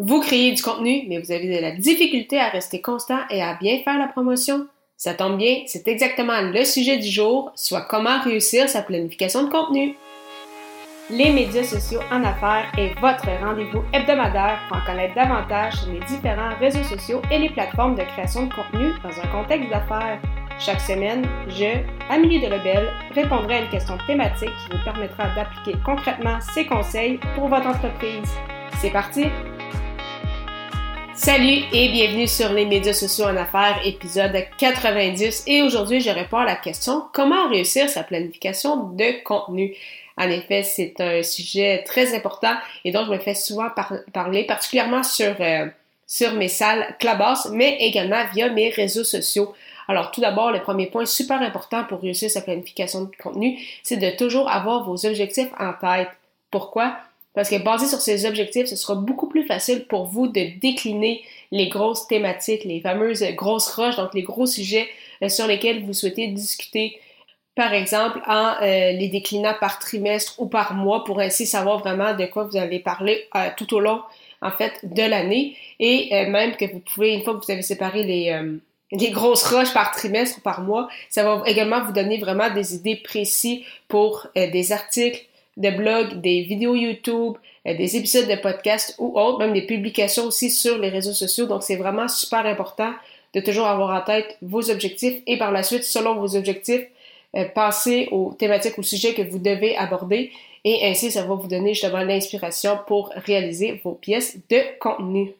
Vous créez du contenu, mais vous avez de la difficulté à rester constant et à bien faire la promotion? Ça tombe bien, c'est exactement le sujet du jour, soit comment réussir sa planification de contenu. Les médias sociaux en affaires est votre rendez-vous hebdomadaire pour en connaître davantage sur les différents réseaux sociaux et les plateformes de création de contenu dans un contexte d'affaires. Chaque semaine, je, Amélie Delebel, répondrai à une question thématique qui vous permettra d'appliquer concrètement ces conseils pour votre entreprise. C'est parti! Salut et bienvenue sur les médias sociaux en affaires, épisode 90. Et aujourd'hui, je réponds à la question comment réussir sa planification de contenu? En effet, c'est un sujet très important et dont je me fais souvent parler, particulièrement sur, euh, sur mes salles Clubhouse, mais également via mes réseaux sociaux. Alors, tout d'abord, le premier point super important pour réussir sa planification de contenu, c'est de toujours avoir vos objectifs en tête. Pourquoi? Parce que basé sur ces objectifs, ce sera beaucoup plus facile pour vous de décliner les grosses thématiques, les fameuses grosses roches, donc les gros sujets euh, sur lesquels vous souhaitez discuter. Par exemple, en euh, les déclinant par trimestre ou par mois pour ainsi savoir vraiment de quoi vous allez parler euh, tout au long, en fait, de l'année. Et même que vous pouvez, une fois que vous avez séparé les, les grosses roches par trimestre ou par mois, ça va également vous donner vraiment des idées précises pour des articles, de blogs, des vidéos YouTube, euh, des épisodes de podcast ou autres, même des publications aussi sur les réseaux sociaux. Donc, c'est vraiment super important de toujours avoir en tête vos objectifs et par la suite, selon vos objectifs, euh, passer aux thématiques, aux sujets que vous devez aborder et ainsi, ça va vous donner justement l'inspiration pour réaliser vos pièces de contenu.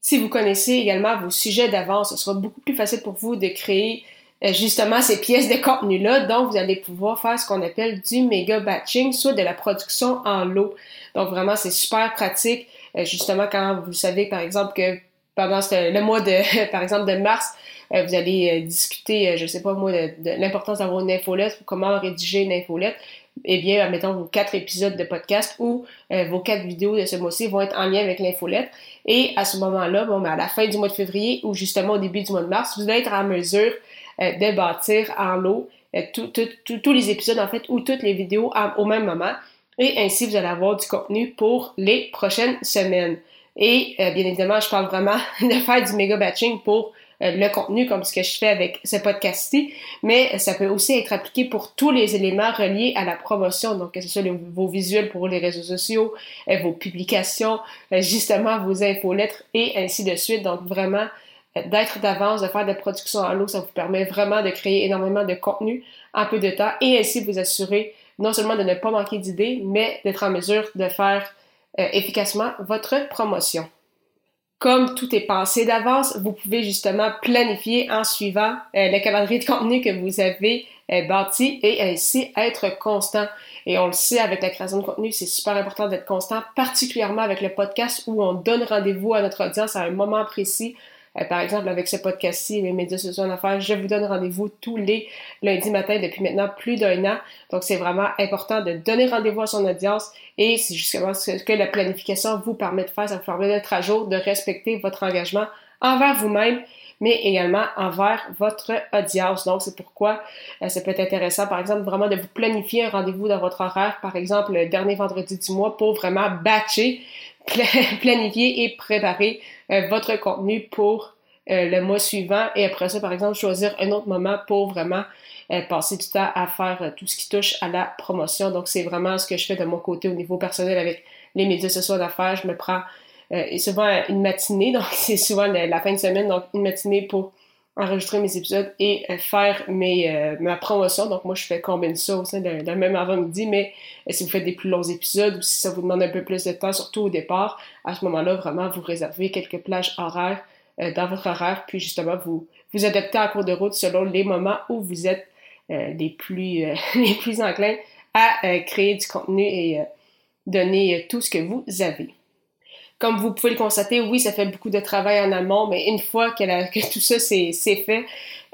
Si vous connaissez également vos sujets d'avance, ce sera beaucoup plus facile pour vous de créer justement ces pièces de contenu-là. Donc, vous allez pouvoir faire ce qu'on appelle du méga batching, soit de la production en lot. Donc, vraiment, c'est super pratique. Euh, justement, quand vous savez, par exemple, que pendant le mois de, par exemple, de mars, euh, vous allez discuter, je sais pas moi, de, l'importance d'avoir une infolette comment rédiger une infolette. Eh bien, mettons vos quatre épisodes de podcast ou vos quatre vidéos de ce mois-ci vont être en lien avec l'infolette. Et à ce moment-là, bon, ben, à la fin du mois de février ou justement au début du mois de mars, vous allez être en mesure euh, de bâtir en lot euh, tous les épisodes en fait ou toutes les vidéos au même moment. Et ainsi, vous allez avoir du contenu pour les prochaines semaines. Et euh, bien évidemment, je parle vraiment de faire du méga batching pour le contenu comme ce que je fais avec ce podcast-ci, mais ça peut aussi être appliqué pour tous les éléments reliés à la promotion, donc que ce soit vos visuels pour les réseaux sociaux, vos publications, justement vos infolettres et ainsi de suite. Donc vraiment, d'être d'avance, de faire des productions en l'eau, ça vous permet vraiment de créer énormément de contenu en peu de temps et ainsi vous assurer non seulement de ne pas manquer d'idées, mais d'être en mesure de faire euh, efficacement votre promotion. Comme tout est pensé d'avance, vous pouvez justement planifier en suivant euh, le calendrier de contenu que vous avez euh, bâti et ainsi être constant. Et on le sait avec la création de contenu, c'est super important d'être constant, particulièrement avec le podcast où on donne rendez-vous à notre audience à un moment précis euh, par exemple, avec ce podcast-ci, les médias sociaux en affaires, je vous donne rendez-vous tous les lundis matin depuis maintenant plus d'un an. Donc, c'est vraiment important de donner rendez-vous à son audience et c'est justement ce que la planification vous permet de faire. Ça vous permet d'être à jour, de respecter votre engagement envers vous-même mais également envers votre audience. Donc, c'est pourquoi euh, ça peut être intéressant, par exemple, vraiment de vous planifier un rendez-vous dans votre horaire, par exemple, le dernier vendredi du mois pour vraiment batcher planifier et préparer euh, votre contenu pour euh, le mois suivant et après ça, par exemple, choisir un autre moment pour vraiment euh, passer du temps à faire tout ce qui touche à la promotion. Donc, c'est vraiment ce que je fais de mon côté au niveau personnel avec les médias sociaux d'affaires. Je me prends souvent une matinée, donc c'est souvent la fin de semaine, donc une matinée pour enregistrer mes épisodes et euh, faire mes, euh, ma promotion. Donc moi, je fais combiner ça au sein d'un même avant-midi, mais euh, si vous faites des plus longs épisodes ou si ça vous demande un peu plus de temps, surtout au départ, à ce moment-là, vraiment, vous réservez quelques plages horaires dans votre horaire, puis justement, vous vous adaptez en cours de route selon les moments où vous êtes les, plus, les plus enclins à créer du contenu et donner tout ce que vous avez. Comme vous pouvez le constater, oui, ça fait beaucoup de travail en amont, mais une fois que, tout ça c'est fait,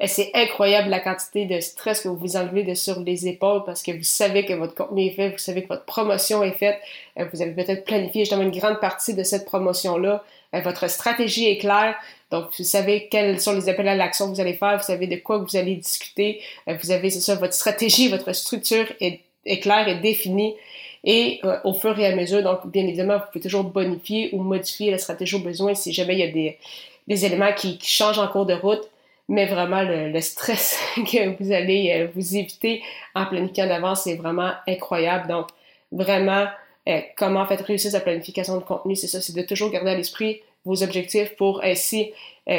euh, c'est incroyable la quantité de stress que vous vous enlevez de sur les épaules parce que vous savez que votre contenu est fait, vous savez que votre promotion est faite, euh, vous avez peut-être planifié justement une grande partie de cette promotion-là, euh, votre stratégie est claire, donc vous savez quels sont les appels à l'action que vous allez faire, vous savez de quoi vous allez discuter, vous avez, c'est ça, votre stratégie, votre structure est, est claire et définie Et euh, au fur et à mesure, donc bien évidemment, vous pouvez toujours bonifier ou modifier la stratégie au besoin si jamais il y a des, éléments qui, changent en cours de route. Mais vraiment, le, stress que vous allez euh, vous éviter en planifiant d'avance, c'est vraiment incroyable. Donc, vraiment, euh, comment fait réussir sa planification de contenu, c'est ça, c'est de toujours garder à l'esprit vos objectifs pour ainsi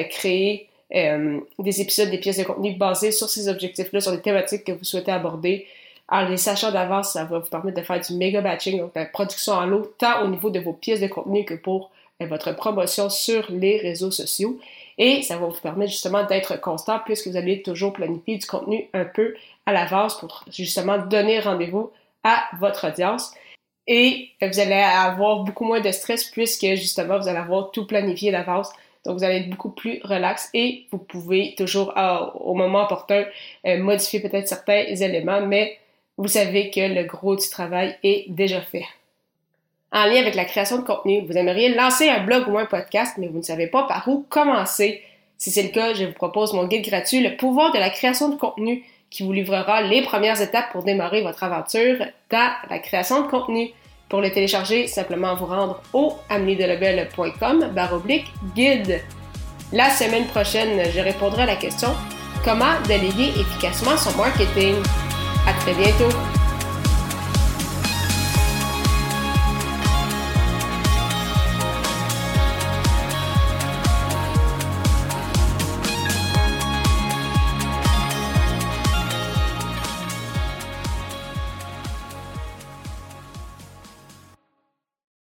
créer des épisodes, des pièces de contenu basées sur ces objectifs-là, sur les thématiques que vous souhaitez aborder. En les sachant d'avance, ça va vous permettre de faire du méga batching, donc la production en lot, tant au niveau de vos pièces de contenu que pour euh, votre promotion sur les réseaux sociaux. Et ça va vous permettre justement d'être constant puisque vous allez toujours planifier du contenu un peu à l'avance pour justement donner rendez-vous à votre audience. Et vous allez avoir beaucoup moins de stress puisque justement vous allez avoir tout planifié d'avance. Donc, vous allez être beaucoup plus relax et vous pouvez toujours, au moment opportun, euh, modifier peut-être certains éléments, mais vous savez que le gros du travail est déjà fait. En lien avec la création de contenu, vous aimeriez lancer un blog ou un podcast, mais vous ne savez pas par où commencer. Si c'est le cas, je vous propose mon guide gratuit, Le pouvoir de la création de contenu, qui vous livrera les premières étapes pour démarrer votre aventure dans la création de contenu. Pour le télécharger, simplement vous rendre au baroblique guide. La semaine prochaine, je répondrai à la question comment déléguer efficacement son marketing? À très bientôt!